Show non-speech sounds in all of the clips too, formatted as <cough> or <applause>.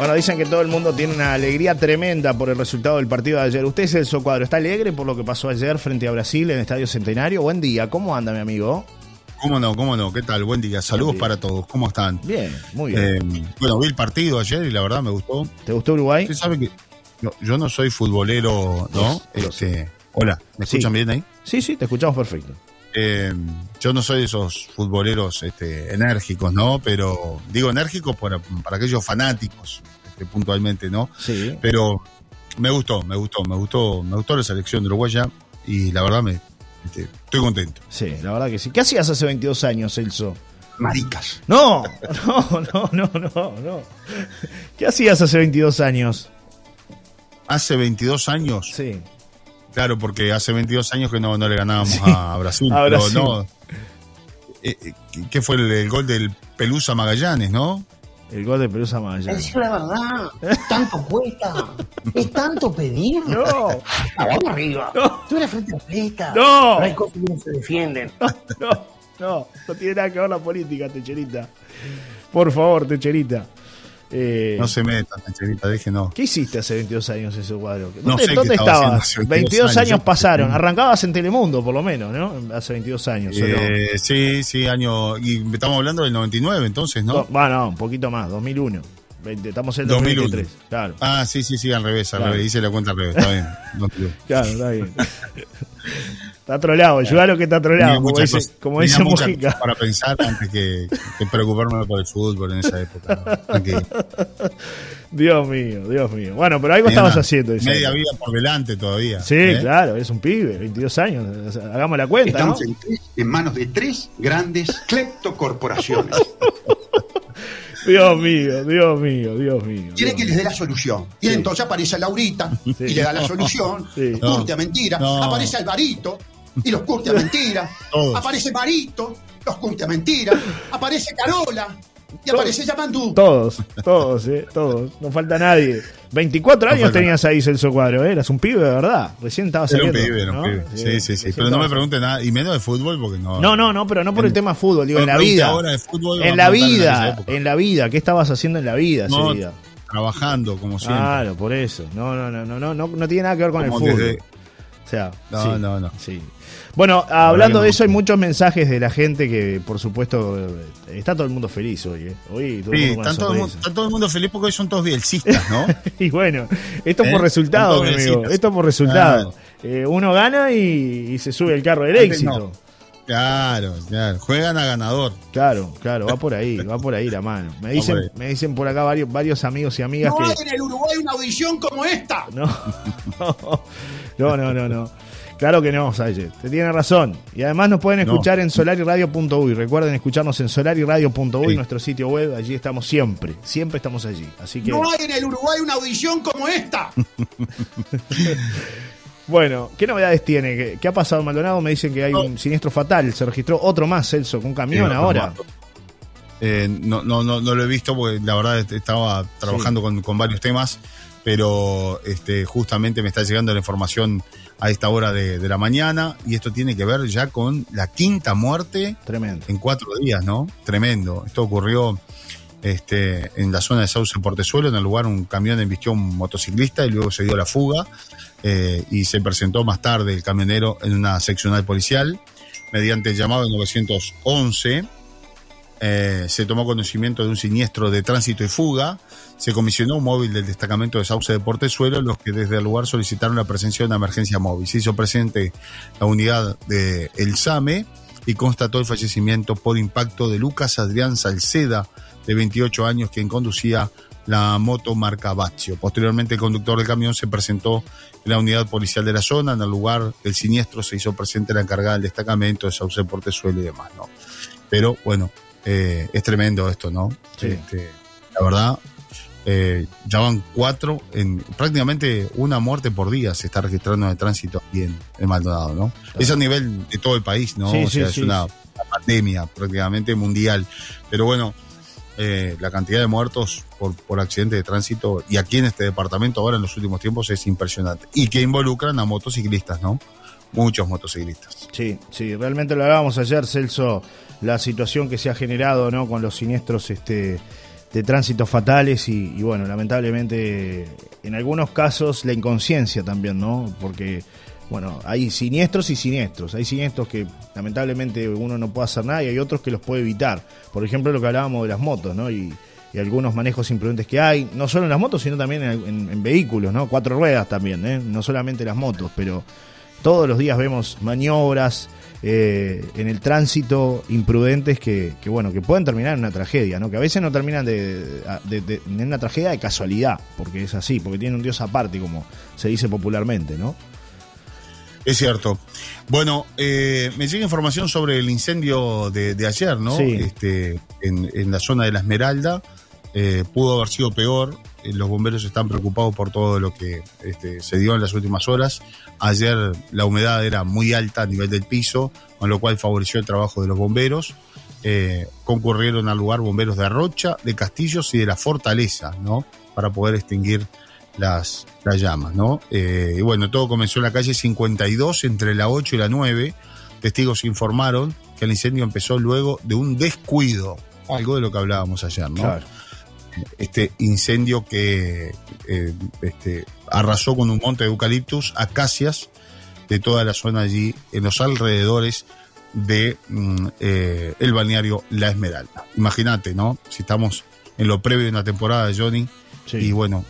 Bueno, dicen que todo el mundo tiene una alegría tremenda por el resultado del partido de ayer. ¿Usted, Celso Cuadro, está alegre por lo que pasó ayer frente a Brasil en el Estadio Centenario? Buen día, ¿cómo anda, mi amigo? ¿Cómo no? ¿Cómo no? ¿Qué tal? Buen día. Saludos para todos. ¿Cómo están? Bien, muy bien. Eh, bueno, vi el partido ayer y la verdad me gustó. ¿Te gustó Uruguay? Usted sabe que no, yo no soy futbolero, ¿no? Este, hola, ¿me Sí. escuchan bien ahí? Sí, sí, te escuchamos perfecto. Eh, yo no soy de esos futboleros este, enérgicos, ¿no? Pero digo enérgicos para, para aquellos fanáticos, este, puntualmente, ¿no? Sí. Pero me gustó, me gustó, me gustó, me gustó la selección de Uruguaya y la verdad me este, estoy contento. Sí, la verdad que sí. ¿Qué hacías hace 22 años, Celso? Maricas. No, no, no, no, no, no. ¿Qué hacías hace 22 años? Hace 22 años, Sí. claro, porque hace 22 años que no, no le ganábamos a Brasil, a pero Brasil. no. Eh, eh, ¿Qué fue el, el gol del Pelusa Magallanes, no? El gol de Pelusa Magallanes. Decir la verdad, tanto cuesta, es tanto pedir. <laughs> No, Ah, vamos arriba. No. Tú eres frente atleta. No. Pero hay cosas que no se defienden. <laughs> no, no, no tiene nada que ver la política, Techerita. Por favor, Techerita. Eh, No se metan, Angelita, déjenos. ¿Qué hiciste hace 22 años ese cuadro? No ¿Dónde, sé qué dónde estaba estabas? haciendo hace 22 22 años años. pasaron. Arrancabas en Telemundo, por lo menos, ¿no? Hace 22 años. ¿o no? Eh, sí, sí, año. Y estamos hablando del 99, entonces, ¿no? No, Bueno, un poquito más, 2001. 20, estamos en el 2001. 2023. Claro, Ah, sí, sí, sí, al revés, al Claro. revés. Hice la cuenta al revés, está bien. <laughs> No claro, está bien. <laughs> está trolado, ayúdalo que está trolado, como dice, cosas- como tenía dice Mujica. para pensar antes que, que preocuparme por el fútbol en esa época. ¿no? <laughs> Dios mío, Dios mío. Bueno, pero algo Tenía estabas haciendo. dice. Media vida por delante todavía. Sí, ¿eh? claro, es un pibe, 22 años. o sea, Hagamos la cuenta, ¿no? Estamos en, tres- en manos de tres grandes cleptocorporaciones. <laughs> Dios mío, Dios mío, Dios mío. Quiere Dios que les dé la solución. Y Sí. entonces aparece Laurita y le da la solución. Sí. Los No. curte a mentira. No. Aparece Alvarito y los curte a mentira. <laughs> Todos. Aparece Marito, los curte a mentira. Aparece Carola y aparece Yamandú. Todos, todos, eh, todos. No falta nadie. 24 No años falta. tenías ahí, Celso Cuadro, ¿eh? Eras un pibe de verdad. Recién estabas Era un saliendo. pibe, era un ¿no? pibe. Sí, sí, sí. Pero no me estabas- pregunte nada, y menos de fútbol, porque no. No, no, no, pero no por el tema fútbol, digo, en la vida. ahora de fútbol, En la en vida, en la vida. ¿Qué estabas haciendo en la vida ese No, día? Trabajando, como siempre. Claro, por eso. No, no, no, no, no, no, no tiene nada que ver con Como el fútbol. desde- sea, No, sí, no, no. sí. Bueno, hablando de no. eso, hay muchos mensajes de la gente que, por supuesto, eh, está todo el mundo feliz hoy. ¿eh? Hoy todo el mundo está todo, el mundo, está todo el mundo feliz porque hoy son todos bielcistas, ¿no? <laughs> Y bueno, esto ¿Eh? por resultado, mi amigo. Esto por resultado. Eh, uno gana y, y se sube el carro del Antes éxito. no. claro, claro. Juegan a ganador. Claro, claro, va por ahí, va por ahí la mano. Me <laughs> dicen, me dicen por acá varios, varios amigos y amigas No hay que. en el Uruguay una audición como esta. <laughs> No, no, no, no, no. Claro que no, Salle. Te tiene razón. Y además nos pueden No. escuchar en solariradio.uy. Recuerden escucharnos en solariradio.uy, Sí. nuestro sitio web. Allí estamos siempre. Siempre estamos allí. Así que, No hay en el Uruguay una audición como esta. <laughs> bueno, ¿qué novedades tiene? ¿Qué, qué ha pasado Maldonado? Me dicen que hay un siniestro fatal. Se registró otro más, Celso, con un camión Sí, ahora. Eh, no, no, no, no lo he visto porque la verdad est- estaba trabajando con, con varios temas, pero este, justamente me está llegando la información a esta hora de, de la mañana y esto tiene que ver ya con la quinta muerte Tremendo. en cuatro días, ¿no? Tremendo. Esto ocurrió este, en la zona de Sauce Portezuelo, en el lugar un camión embistió a un motociclista y luego se dio la fuga eh, y se presentó más tarde el camionero en una seccional policial. Mediante el llamado de 911 eh, se tomó conocimiento de un siniestro de tránsito y fuga. Se comisionó un móvil del destacamento de Sauce de Portezuelo, los que desde el lugar solicitaron la presencia de una emergencia móvil. Se hizo presente la unidad de El SAME y constató el fallecimiento por impacto de Lucas Adrián Salceda, de 28 años, quien conducía la moto marca Baccio. Posteriormente, el conductor del camión se presentó en la unidad policial de la zona. En el lugar del siniestro se hizo presente la encargada del destacamento de Sauce de Portezuelo y demás, ¿no? Pero bueno, eh, es tremendo esto, ¿no? Sí. Este, la verdad, eh, ya van cuatro, en prácticamente una muerte por día se está registrando en el tránsito aquí en, en Maldonado, ¿no? Es a nivel de todo el país, ¿no? Sí, o sea, sí, es una pandemia prácticamente mundial. Pero bueno, eh, la cantidad de muertos por, por accidente de tránsito y aquí en este departamento ahora en los últimos tiempos es impresionante. Y que involucran a motociclistas, ¿no? Muchos motociclistas. Sí, sí, realmente lo hablábamos ayer, Celso, la situación que se ha generado, ¿no? Con los siniestros, este, de tránsitos fatales y, bueno, lamentablemente en algunos casos la inconsciencia también, ¿no? Porque, bueno, hay siniestros y siniestros. Hay siniestros que lamentablemente uno no puede hacer nada y hay otros que los puede evitar. Por ejemplo, lo que hablábamos de las motos, ¿no? Y, y algunos manejos imprudentes que hay, no solo en las motos, sino también en vehículos, ¿no? Cuatro ruedas también, ¿eh? No solamente las motos, pero todos los días vemos maniobras eh, en el tránsito imprudentes que, que, bueno, que pueden terminar en una tragedia, ¿no? Que a veces no terminan de, de, de, en una tragedia de casualidad, porque es así, porque tiene un dios aparte, como se dice popularmente, ¿no? Es cierto. Bueno, eh, me llega información sobre el incendio de, de ayer, ¿no? Sí. Este, en, en, la zona de la Esmeralda. Eh, pudo haber sido peor. Eh, los bomberos están preocupados por todo lo que este, se dio en las últimas horas. Ayer la humedad era muy alta a nivel del piso, con lo cual favoreció el trabajo de los bomberos. Eh, concurrieron al lugar bomberos de Arrocha, de Castillos y de la Fortaleza, ¿no? Para poder extinguir las, las llamas, ¿no? Eh, y bueno, todo comenzó en la calle 52, entre la 8 y la 9. Testigos informaron que el incendio empezó luego de un descuido, algo de lo que hablábamos ayer, ¿no? Claro. Este incendio que eh, este, arrasó con un monte de eucaliptus, acacias de toda la zona allí, en los alrededores de mm, eh, el balneario La Esmeralda. Imagínate, ¿no? Si estamos en lo previo de una temporada, Johnny, Sí. y bueno,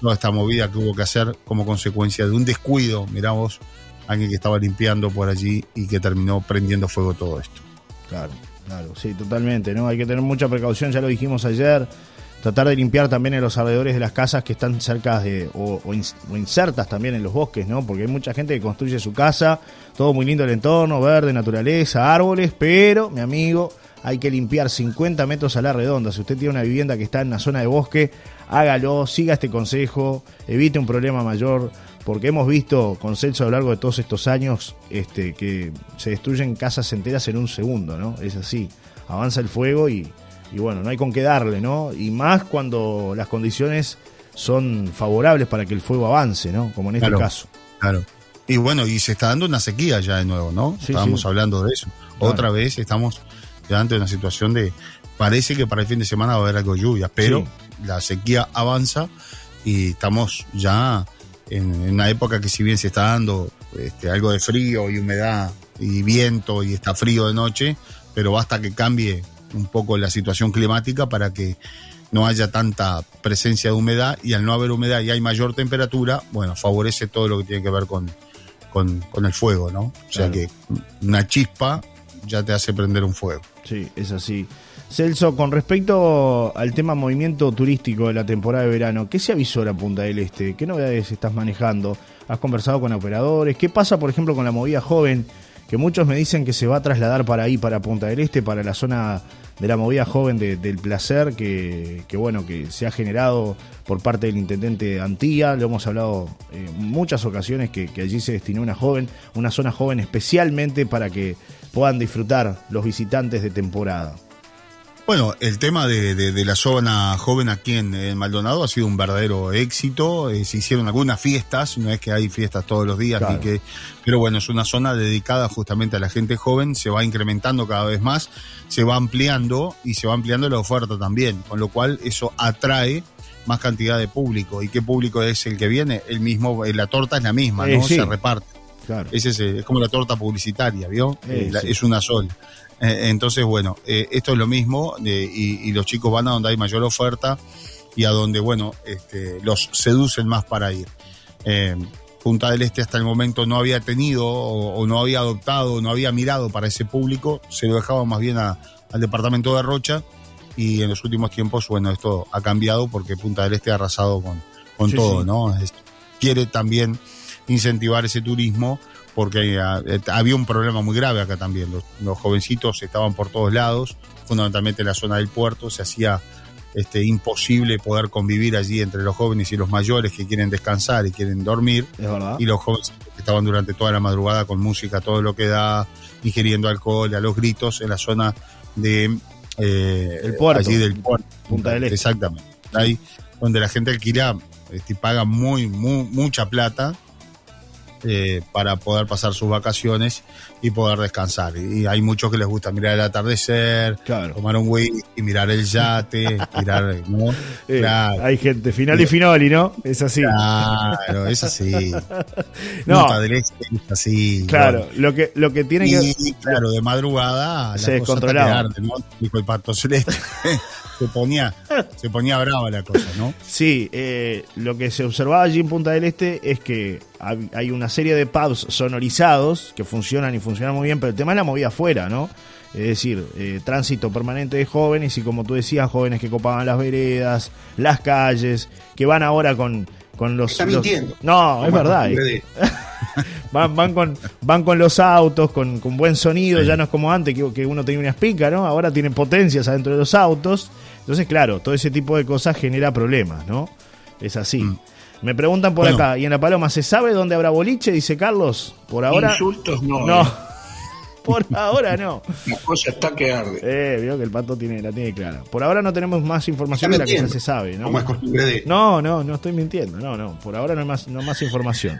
toda esta movida que hubo que hacer como consecuencia de un descuido, mirá vos, alguien que estaba limpiando por allí y que terminó prendiendo fuego todo esto. Claro, claro, sí, totalmente, ¿no? Hay que tener mucha precaución, ya lo dijimos ayer. Tratar de limpiar también en los alrededores de las casas que están cerca de, o, o, ins- o insertas también en los bosques, ¿no? Porque hay mucha gente que construye su casa, todo muy lindo el entorno, verde, naturaleza, árboles, pero, mi amigo, hay que limpiar 50 metros a la redonda. Si usted tiene una vivienda que está en una zona de bosque, hágalo, siga este consejo, evite un problema mayor, porque hemos visto con Celso a lo largo de todos estos años este, que se destruyen casas enteras en un segundo, ¿no? Es así, avanza el fuego y, y bueno, no hay con qué darle, ¿no? Y más cuando las condiciones son favorables para que el fuego avance, ¿no? Como en este Claro. caso. Claro. Y bueno, y se está dando una sequía ya de nuevo, ¿no? Sí, Estábamos sí. hablando de eso. Claro. Otra vez estamos ya ante una situación de. Parece que para el fin de semana va a haber algo de lluvia, pero la sequía avanza y estamos ya en, en una época que, si bien se está dando este, algo de frío y humedad y viento y está frío de noche, pero basta que cambie un poco la situación climática para que no haya tanta presencia de humedad y al no haber humedad y hay mayor temperatura, bueno, favorece todo lo que tiene que ver con, con, con el fuego, ¿no? O sea Claro. que una chispa ya te hace prender un fuego. Sí, es así. Celso, con respecto al tema movimiento turístico de la temporada de verano, ¿qué se avisó a Punta del Este? ¿Qué novedades estás manejando? ¿Has conversado con operadores? ¿Qué pasa, por ejemplo, con la movida joven? Que muchos me dicen que se va a trasladar para ahí, para Punta del Este, para la zona de la movida joven de- del placer, que, que, bueno, que se ha generado por parte del intendente Antía. Lo hemos hablado en muchas ocasiones que, que allí se destinó una joven, una zona joven especialmente para que puedan disfrutar los visitantes de temporada. Bueno, el tema de, de- de la zona joven aquí en, en Maldonado ha sido un verdadero éxito. Eh, se hicieron algunas fiestas, no es que hay fiestas todos los días, Claro. ni que, pero bueno, es una zona dedicada justamente a la gente joven, se va incrementando cada vez más, se va ampliando y se va ampliando la oferta también, con lo cual eso atrae más cantidad de público. ¿Y qué público es el que viene? El mismo, eh, la torta es la misma, Eh, ¿no? sí. Se reparte. Claro. Es, ese- es como la torta publicitaria, ¿vio? Eh, la- sí. Es una sola. Eh, entonces, bueno, eh, esto es lo mismo y, y los chicos van a donde hay mayor oferta y a donde, bueno, este, los seducen más para ir. Eh, Punta del Este hasta el momento no había tenido o, o no había adoptado o no había mirado para ese público, se lo dejaba más bien a- al departamento de Rocha y en los últimos tiempos, bueno, esto ha cambiado porque Punta del Este ha arrasado con, con Sí, todo, sí. ¿no? Es- quiere también incentivar ese turismo porque eh, había un problema muy grave acá también. Los, los jovencitos estaban por todos lados, fundamentalmente en la zona del puerto, se hacía este, imposible poder convivir allí entre los jóvenes y los mayores que quieren descansar y quieren dormir, Es verdad. y los jóvenes que estaban durante toda la madrugada con música, todo lo que da, ingiriendo alcohol, a los gritos en la zona de eh, El puerto. allí del puerto. Punta del Este. Exactamente. Ahí donde la gente alquila este, y paga muy, muy, mucha plata eh, para poder pasar sus vacaciones y poder descansar. Y hay muchos que les gusta mirar el atardecer, Claro. tomar un whisky, mirar el yate, <laughs> mirar, ¿no? Eh, Claro. Hay gente, final y finoli, ¿no? Es así. Claro, es así. <laughs> No. Es así. Claro, lo que, lo que tiene que. Y claro, de madrugada Se descontrolaba. que. Dijo el pato celeste. <laughs> se ponía, <laughs> se ponía brava la cosa, ¿no? Sí, eh, lo que se observaba allí en Punta del Este es que hay una serie de pubs sonorizados que funcionan y funcionan muy bien, pero el tema es la movida afuera, ¿no? Es decir, eh, tránsito permanente de jóvenes y como tú decías, jóvenes que copaban las veredas, las calles, que van ahora con, con los... Está los- mintiendo. No, es verdad. eh. <laughs> Van, van, con, van con los autos, con, con buen sonido, ya no es como antes que, que uno tenía una espica, ¿no? Ahora tienen potencias adentro de los autos. Entonces, claro, todo ese tipo de cosas genera problemas, ¿no? Es así. Mm. Me preguntan por Bueno. acá, y en La Paloma, ¿se sabe dónde habrá boliche? Dice Carlos. Por ahora. Insultos no. No. eh. <laughs> Por ahora no. La cosa está que arde. Eh, veo que el pato tiene, la tiene clara. Por ahora no tenemos más información de la que ya se sabe, ¿no? Como es costumbre de. No, no, no estoy mintiendo. No, no. Por ahora no hay más, no hay más información.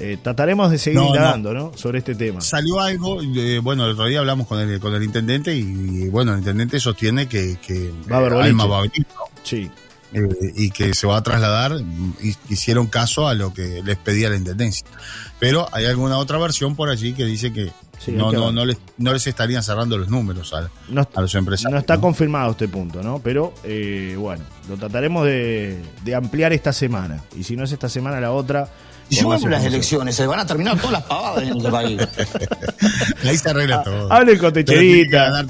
Eh, trataremos de seguir No, indagando, ¿no? Sobre este tema. Salió algo, eh, bueno, el otro día hablamos con el, con el intendente y, bueno, el intendente sostiene que, que Va a haber. Alma va a venir, ¿no? Sí. Eh, y que se va a trasladar y hicieron caso a lo que les pedía la intendencia. Pero hay alguna otra versión por allí que dice que Sí, no, que no, no, les, no les estarían cerrando los números a, a los empresarios. no está confirmado este punto, ¿no? Pero bueno, lo trataremos de, de ampliar esta semana. Y si no es esta semana, la otra. Gano <laughs> las elecciones, se van a terminar todas las pavadas en este país. Ahí se arregla todo. Hablen con Techerita.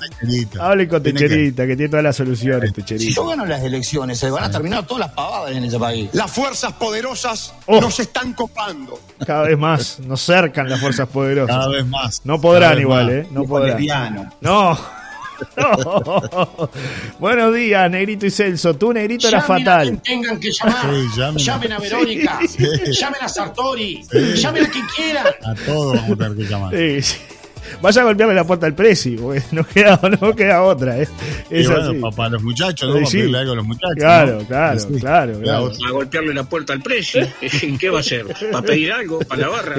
Hablen con que- Techerita, que... tiene todas las soluciones, Si Techerita. yo gano las elecciones, se van a terminar todas las pavadas en este país. Las fuerzas poderosas Oh. nos están copando. Cada vez más nos cercan las fuerzas poderosas. Cada vez más. No podrán igual, más. ¿eh? No podrán. No. No. <laughs> Buenos días, Negrito y Celso. Tú, Negrito, eras Llamen a fatal. quien tengan que llamar. Sí, llamen. llamen a Verónica. Llamen a Sartori. Llamen a quien quieran. A todos vamos a tener que llamar. Vaya a golpearle la puerta al Prezi, porque <laughs> no queda, no queda otra, ¿eh? Y Es bueno, así. pa- para los muchachos, ¿no? Sí, Para algo a los muchachos. Claro, ¿no? claro, Sí. claro, La claro. A golpearle la puerta al precio. <laughs> <laughs> ¿Qué va a hacer? ¿Va a pedir algo para la barra?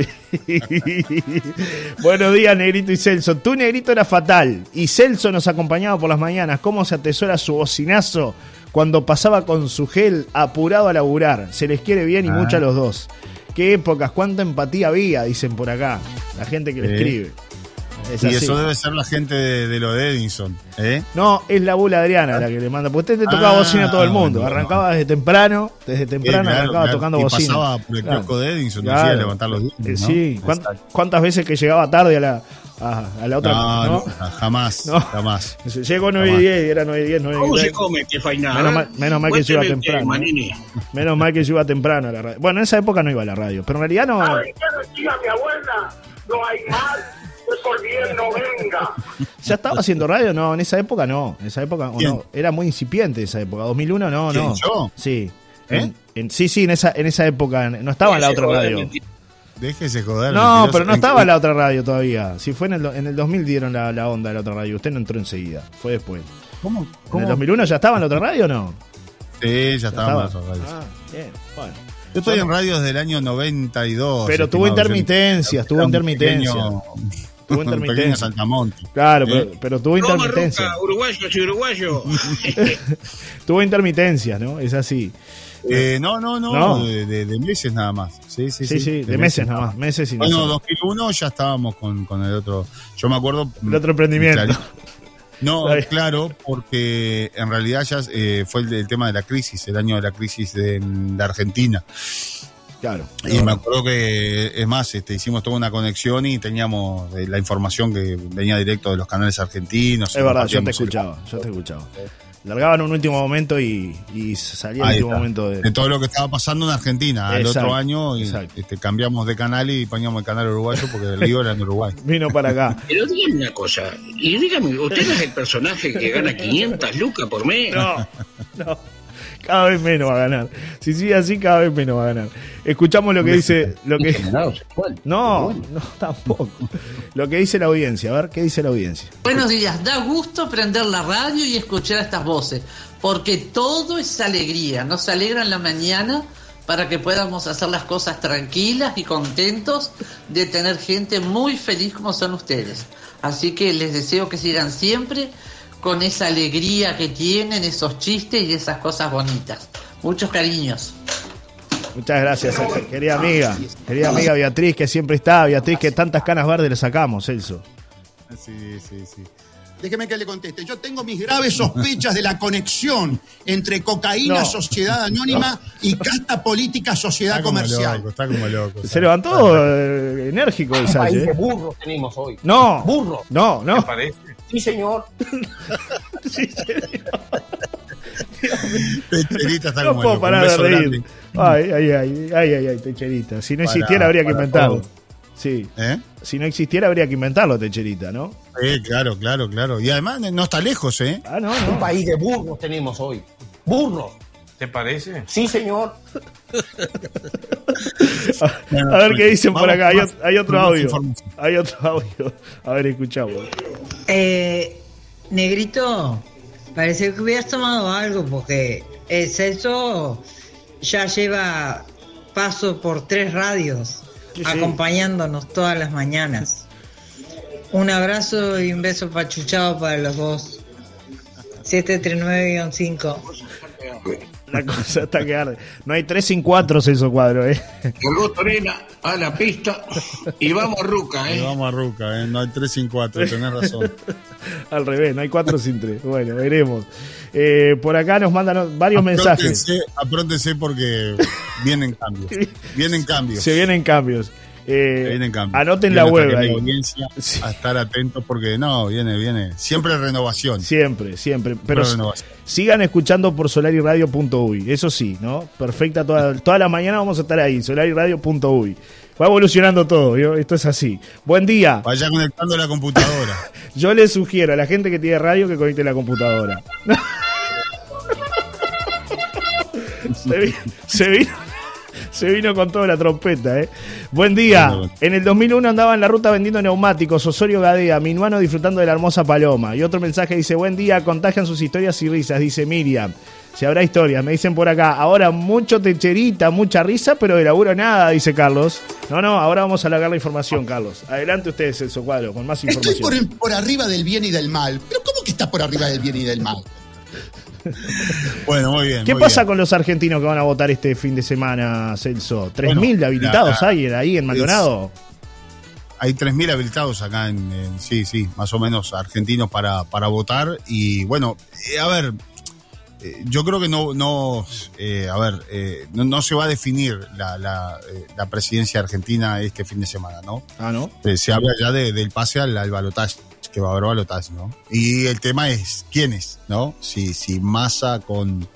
Buenos días, Negrito y Celso. Tú, Negrito, era fatal. Y Celso nos acompañaba por las mañanas. ¿Cómo se atesora su bocinazo cuando pasaba con su gel apurado a laburar? Se les quiere bien y Ah. mucho a los dos. Qué épocas, cuánta empatía había, dicen por acá. La gente que le Sí. escribe. Es Y así. eso debe ser la gente de, de lo de Edinson. ¿eh? No, es la bula Adriana la que le manda. Porque usted te tocaba Ah, bocina a todo el mundo. no. Arrancaba desde temprano, desde temprano Eh, claro, arrancaba claro. tocando y bocina. pasaba por el Claro. de decía levantar los dientes. Eh, ¿no? Sí, ¿Cuán- Exacto. ¿cuántas veces que llegaba tarde a la, a, a la otra? No, ¿no? no, jamás, No. jamás. <laughs> Llegó 9 y Jamás. 10, era 9 y 10, 9 ¿Cómo y se 10. come este fainado? Menos mal- menos mal que se iba temprano, ¿eh? Manini. Menos mal que yo iba temprano a la radio. Bueno, en esa época no iba a la radio, pero en realidad no. ¿Sabe qué decía mi abuela? No hay mal venga. <laughs> ¿Ya estaba haciendo radio? No, en esa época no. En esa época no. Era muy incipiente esa época. 2001 no, ¿Quién, no. yo? Sí. ¿Eh? En- en- sí, sí, en esa, en esa época no estaba en la otra Joder, radio. Déjese joder. No, mentiroso. pero no ¿En estaba en la otra radio todavía. Si fue en el, en el 2000 dieron la, la onda de la otra radio. Usted no entró enseguida. Fue después. ¿Cómo? ¿En el 2001 ya estaba en la otra radio o no? Sí, ya estábamos estaba. en radios. Ah, bien. Bueno. Yo estoy en radios desde el año 92. Pero tuvo intermitencias, tuvo intermitencias. Tuvo <laughs> saltamonte. Claro, ¿Eh? pero, pero tuvo Toma, intermitencias. Ruca, uruguayos y uruguayos. <laughs> Tuvo intermitencias, ¿no? Es así. Eh, no, no, no, No. De, de- de meses nada más. Sí, sí, Sí, sí, de meses nada más. Meses y no Bueno, sé. 2001 ya estábamos con, con el otro. Yo me acuerdo. El otro emprendimiento. Claro. No, claro, porque en realidad ya eh, fue el, el tema de la crisis, el año de la crisis de, en la Argentina. Claro. Y me acuerdo que, es más, este, hicimos toda una conexión y teníamos eh, la información que venía directo de los canales argentinos. Es verdad, yo te el- escuchaba, yo te escuchaba. Largaban un último momento y, y salía el último está. momento de... de todo lo que estaba pasando en Argentina. Al Exacto, otro año y, este, cambiamos de canal y poníamos el canal uruguayo porque el lío era en Uruguay. <laughs> Vino para acá. <laughs> Pero dígame una cosa. Y dígame, ¿usted no es el personaje que gana 500 lucas por mes? No, <laughs> no. Cada vez menos va a ganar. Si sigue así, cada vez menos va a ganar. Escuchamos lo que dice... Lo que... No, no, <laughs> tampoco. Lo que dice la audiencia. A ver, ¿qué dice la audiencia? Buenos días, da gusto prender la radio y escuchar estas voces, porque todo es alegría, nos alegra en la mañana para que podamos hacer las cosas tranquilas y contentos de tener gente muy feliz como son ustedes. Así que les deseo que sigan siempre con esa alegría que tienen, esos chistes y esas cosas bonitas. Muchos cariños. Muchas gracias, querida amiga. Querida amiga Beatriz, que siempre está. Beatriz, que tantas canas verdes le sacamos, Celso. Sí, sí, sí. Déjeme que le conteste. Yo tengo mis graves sospechas de la conexión entre cocaína, No. sociedad anónima y casta política, sociedad Está como comercial. loco, está como loco. Se levantó eh, enérgico el Salle. ¿eh? burros tenemos hoy. No, Burro. no, no. Sí, señor. <laughs> Techerita está No como puedo parar de reír. Ay, ay, ay, ay, ay, ay, Techerita. Si no Para- existiera habría que inventarlo. Sí. ¿Eh? Si no existiera habría que inventarlo, Techerita, ¿no? Sí, claro, claro, claro. Y además no está lejos, ¿eh? Ah, no, Un no. país de burros tenemos hoy. Burros. ¿Te parece? Sí, señor. <laughs> A ver qué dicen por acá. Hay, hay otro audio. Hay otro audio. A ver, escuchamos. Eh, negrito, parece que hubieras tomado algo porque el Celso ya lleva paso por tres radios Acompañándonos todas las mañanas. Un abrazo y un beso pachuchado para los dos. 739-5. La cosa está que arde. No hay tres sin cuatro, Celso Cuadro, ¿eh? Colgó Torena a la pista y vamos a Ruca, Y ¿eh? vamos a Ruca, ¿eh? No hay 3 sin 4, tenés razón. <laughs> Al revés, no hay cuatro sin tres. Bueno, veremos. Eh, por acá nos mandan varios mensajes. Apróntense, apróntense porque vienen cambios. <laughs> Vienen cambios. Se vienen cambios. Eh, anoten la web ahí. audiencia Sí. a estar atentos porque no, viene, viene. Siempre renovación. Siempre, siempre. Pero renovación. sigan escuchando por solariradio.uy. Eso sí, ¿no? Perfecta. Toda, toda la mañana vamos a estar ahí, solariradio.uy. Va evolucionando todo, esto es así. Buen día. Vaya conectando la computadora. <laughs> Yo les sugiero a la gente que tiene radio que conecte la computadora. <laughs> se, vi- se vino, se vino con toda la trompeta, ¿eh? Buen día. En el 2001 andaba en la ruta vendiendo neumáticos, Osorio Gadea, Minuano disfrutando de la hermosa paloma. Y otro mensaje dice, buen día, contagian sus historias y risas, dice Miriam. Si habrá historias, me dicen por acá. Ahora mucho techerita, mucha risa, pero de laburo nada, dice Carlos. No, no, ahora vamos a alargar la información, Carlos. Adelante ustedes, Celso Cuadro, con más Estoy información. por, por arriba del bien y del mal. ¿Pero cómo que está por arriba del bien y del mal? <laughs> Bueno, muy bien. ¿Qué muy pasa bien. con los argentinos que van a votar este fin de semana, Celso? ¿3.000 Bueno, habilitados la- hay ahí en Maldonado? Hay 3.000 habilitados acá en, en- sí, sí, más o menos argentinos para, para votar. Y bueno, eh, a ver, eh, yo creo que no, no eh, a ver, eh, no, no se va a definir la, la, eh, la presidencia argentina este fin de semana, ¿no? Ah, ¿no? Se habla ya de- del pase al, al balotaje, que va a haber balotaje, ¿no? Y el tema es, ¿quiénes, no? Si, si Massa con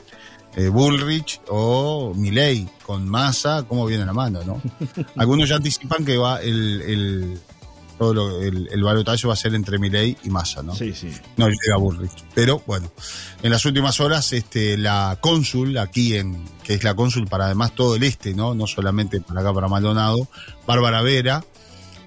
eh, Bullrich o Milei con Massa, ¿cómo viene la mano, no? <laughs> Algunos ya anticipan que va el, el, todo lo- el, el balotaje va a ser entre Milei y Massa, ¿no? Sí, sí. no llega Bullrich. Pero bueno, en las últimas horas, este, la cónsul aquí en, que es la cónsul para además todo el este, ¿no? No solamente para acá, para Maldonado, Bárbara Vera,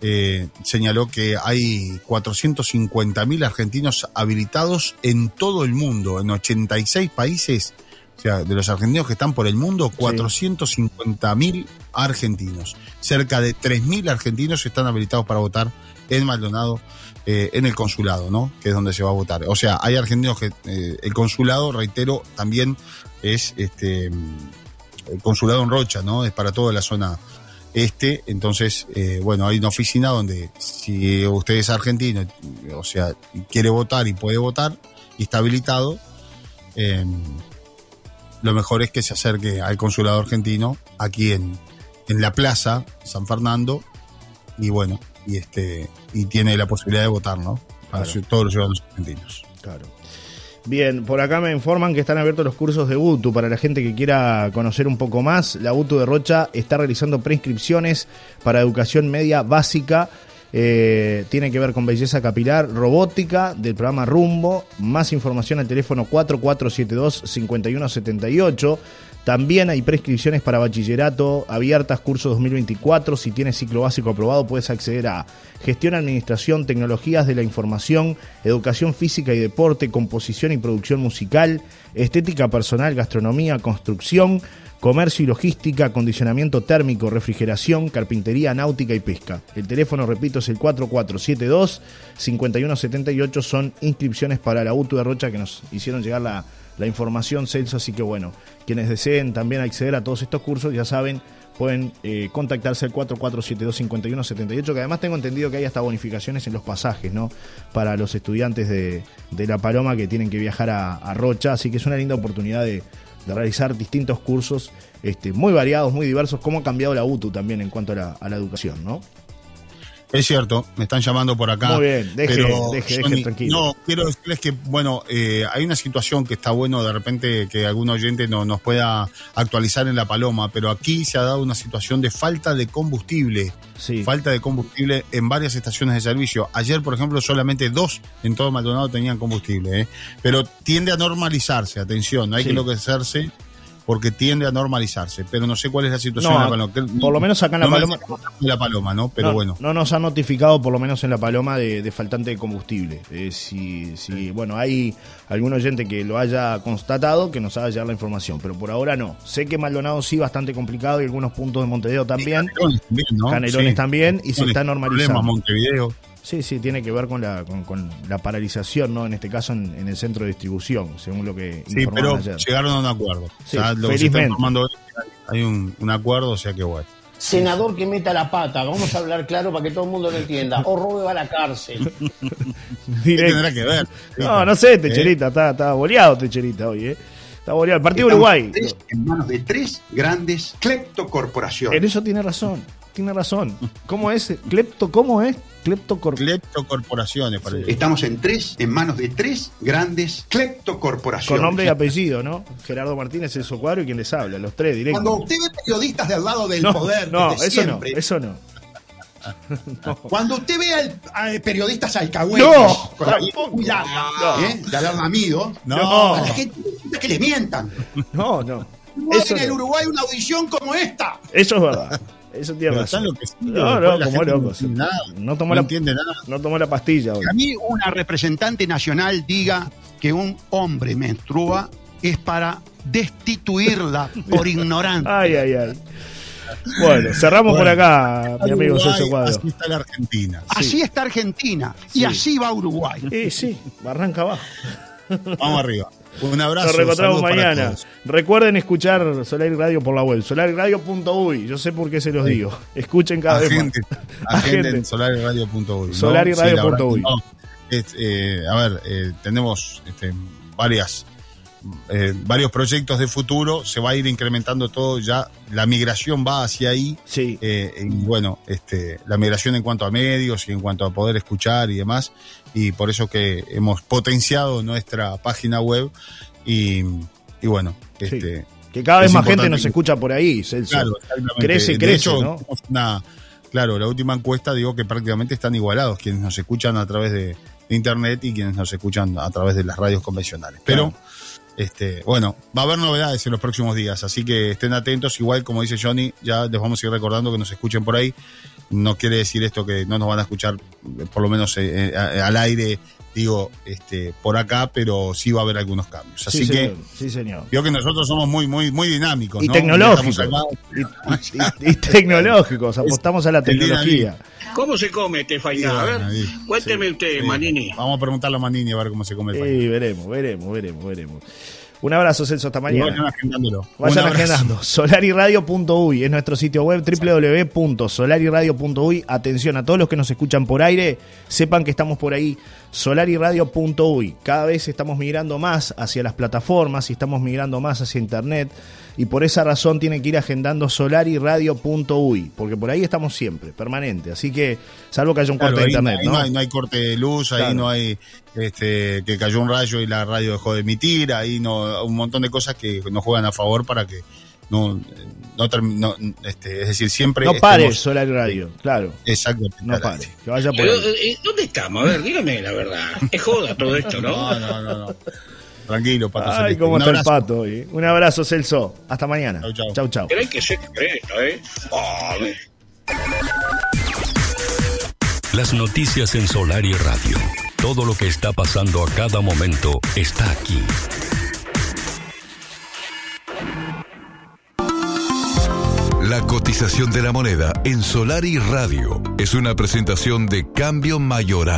eh, señaló que hay 450.000 argentinos habilitados en todo el mundo, en 86 países. O sea, de los argentinos que están por el mundo, 450.000 argentinos. Cerca de 3.000 argentinos están habilitados para votar en Maldonado, eh, en el consulado, ¿no? Que es donde se va a votar. O sea, hay argentinos que eh, el consulado, reitero, también es este el consulado en Rocha, ¿no? Es para toda la zona este. Entonces, eh, bueno, hay una oficina donde si usted es argentino, o sea, quiere votar y puede votar y está habilitado, eh, lo mejor es que se acerque al consulado argentino aquí en, en la plaza San Fernando y bueno, y este y tiene la posibilidad de votar, ¿no? Para Claro. todos los ciudadanos argentinos. Claro. Bien, por acá me informan que están abiertos los cursos de UTU para la gente que quiera conocer un poco más. La UTU de Rocha está realizando preinscripciones para educación media básica. Eh, tiene que ver con belleza capilar, robótica del programa Rumbo. Más información al teléfono 4472-5178. También hay prescripciones para bachillerato abiertas, curso 2024. Si tienes ciclo básico aprobado, puedes acceder a gestión, administración, tecnologías de la información, educación física y deporte, composición y producción musical, estética personal, gastronomía, construcción, comercio y logística, acondicionamiento térmico, refrigeración, carpintería náutica y pesca. El teléfono, repito, es el 4472-5178. Son inscripciones para la UTU de Rocha que nos hicieron llegar la, la información, Celso. Así que bueno, quienes deseen también acceder a todos estos cursos, ya saben, pueden eh, contactarse al 4472-5178, que además tengo entendido que hay hasta bonificaciones en los pasajes, ¿no? Para los estudiantes de, de La Paloma que tienen que viajar a, a Rocha, así que es una linda oportunidad de, realizar distintos cursos este, muy variados, muy diversos, cómo ha cambiado la UTU también en cuanto a la, a la educación, ¿no? Es cierto, me están llamando por acá. Muy bien, deje, pero, deje, tranquilo. No, quiero decirles que, bueno, eh, hay una situación que está bueno de repente que algún oyente no, nos pueda actualizar en La Paloma, pero aquí se ha dado una situación de falta de combustible. Sí. Falta de combustible en varias estaciones de servicio. Ayer, por ejemplo, solamente dos en todo Maldonado tenían combustible. ¿eh? Pero tiende a normalizarse, atención, no hay Sí. que enloquecerse porque tiende a normalizarse. Pero no sé cuál es la situación No, en La Paloma. Que- por lo menos acá en La no Paloma- La Paloma, ¿no? Pero no, bueno. No nos han notificado, por lo menos en La Paloma, de, de faltante de combustible. Eh, si, si, bueno, hay algún oyente que lo haya constatado, que nos haga llegar la información, pero por ahora no. Sé que Maldonado sí, bastante complicado, y algunos puntos de Montevideo también. Canelones también, ¿no? Canelones Sí. también, y se está Problemas, normalizando. Montevideo. Sí, sí, tiene que ver con la, con, con la paralización, ¿no? En este caso, en, en el centro de distribución, según lo que Sí, pero ayer. llegaron a un acuerdo. Sí, o sea, lo que se está felizmente. informando hoy, hay un, un acuerdo, o sea que bueno. Senador que meta la pata, vamos a hablar claro para que todo el mundo lo entienda. O robe va a la cárcel. <laughs> ¿Qué Directo. tendrá que ver? No, no sé, ¿Eh? Techerita, está, está boleado Techerita hoy, ¿eh? Está boleado. El partido Estamos Uruguay. tres- en manos de tres grandes cleptocorporaciones. En eso tiene razón, tiene razón. ¿Cómo es? ¿Clepto? ¿Cómo es? Cleptocor... Cleptocorporaciones, parece. Estamos en tres, en manos de tres grandes cleptocorporaciones. Con nombre y apellido, ¿no? Gerardo Martínez, el Cuadro y quien les habla, los tres directos. Cuando usted ve periodistas del lado del no, poder, no, desde eso siempre, no, eso <laughs> no. cuando usted ve al- a, periodistas alcahuetes No, con la tampoco. muy larga, No. ¿eh? de haber lamido, No. a la gente que le mientan. No, no. No hay Eso, en el. Uruguay una audición como esta. Eso es verdad. Eso tiene Pero razón. están enloquecidos, No, no, como gente loco. no entiende nada. No tomó No la, entiende nada. no tomó la pastilla hoy. Que a mí una representante nacional diga que un hombre menstrua es para destituirla por <laughs> ignorante. Ay, ay, ay. Bueno, cerramos por acá, mi amigo Uruguay, Celso Cuadro. Así está la Argentina. Así está Argentina y Sí. así va Uruguay. Sí, sí, arranca abajo. Vamos arriba. Un abrazo. Nos reencontramos mañana. Recuerden escuchar Solar y Radio por la web, solariradio.uy. Yo sé por qué se los digo. Escuchen cada vez Agente, más. <laughs> agente en solariradio.uy. ¿no? Solariradio Sí, no. Eh, a ver, eh, tenemos este, varias, eh, varios proyectos de futuro. Se va a ir incrementando todo ya. La migración va hacia ahí. Sí, eh, y bueno, este, la migración en cuanto a medios y en cuanto a poder escuchar y demás, y por eso que hemos potenciado nuestra página web y, y bueno, este, que cada vez más gente nos escucha por ahí, Celso. claro. Crece, De crece, hecho, ¿no? una- claro, la última encuesta digo que prácticamente están igualados quienes nos escuchan a través de, de internet y quienes nos escuchan a través de las radios convencionales. Pero Claro. Este, bueno, va a haber novedades en los próximos días, así que estén atentos. Igual, como dice Johnny, ya les vamos a ir recordando que nos escuchen por ahí. No quiere decir esto que no nos van a escuchar, por lo menos eh, eh, al aire, digo, este, por acá, pero sí va a haber algunos cambios. Así sí, que. Sí, señor. veo que nosotros somos muy, muy, muy dinámicos. Y ¿no? tecnológicos. Y, y- y tecnológicos, apostamos a la tecnología. ¿Cómo se come este faina? A ver, Sí, cuénteme usted, Sí. Manini. Vamos a preguntarle a Manini a ver cómo se come el país. Sí, veremos, veremos, veremos, veremos. Un abrazo, Celso, hasta mañana. Vayan agendándolo. Vayan agendando. <laughs> Solariradio.uy es nuestro sitio web www.solariradio.uy. Atención a todos los que nos escuchan por aire, sepan que estamos por ahí. Solariradio.uy. Cada vez estamos migrando más hacia las plataformas y estamos migrando más hacia internet. Y por esa razón tienen que ir agendando solariradio.uy, porque por ahí estamos siempre, permanente. Así que, salvo que haya un Claro, corte de internet, ¿no? no, hay, no hay corte de luz, ahí no hay este, que cayó un rayo y la radio dejó de emitir, ahí no un montón de cosas que nos juegan a favor para que no, no, term- no, este, es decir, siempre No pare estemos- Solar Radio, claro. Exactamente. No al pare. aire. Que vaya por Pero, ahí. eh, ¿Dónde estamos? A ver, dígame la verdad. <laughs> Es joda todo esto, ¿no? No, no, no, no. Tranquilo, Pato Ay, Celeste. cómo Un está el pato hoy. Un abrazo, Celso. Hasta mañana. Chau, chau. Chau, chau. Pero hay que ser concreto, ¿eh? Ah, Las noticias en Solar y Radio. Todo lo que está pasando a cada momento está aquí. La cotización de la moneda en Solar y Radio es una presentación de Cambio Mayorana.